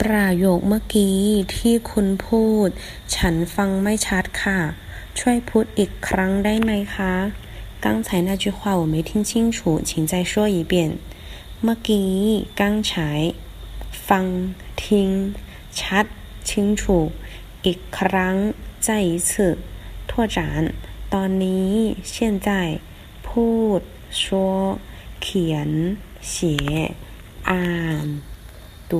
ประโยคเมื่อกี้ที่คุณพูด ฉันฟังไม่ชัดค่ะ ช่วยพูดอีกครั้งได้ไหมคะ刚才那句话我没听清楚请再说一遍เมื่อกี้刚才ฟังทิ้งชัด清楚อีกครั้ง再一次拓展ตอนนี้现在พูด说เขียน写อ่าน读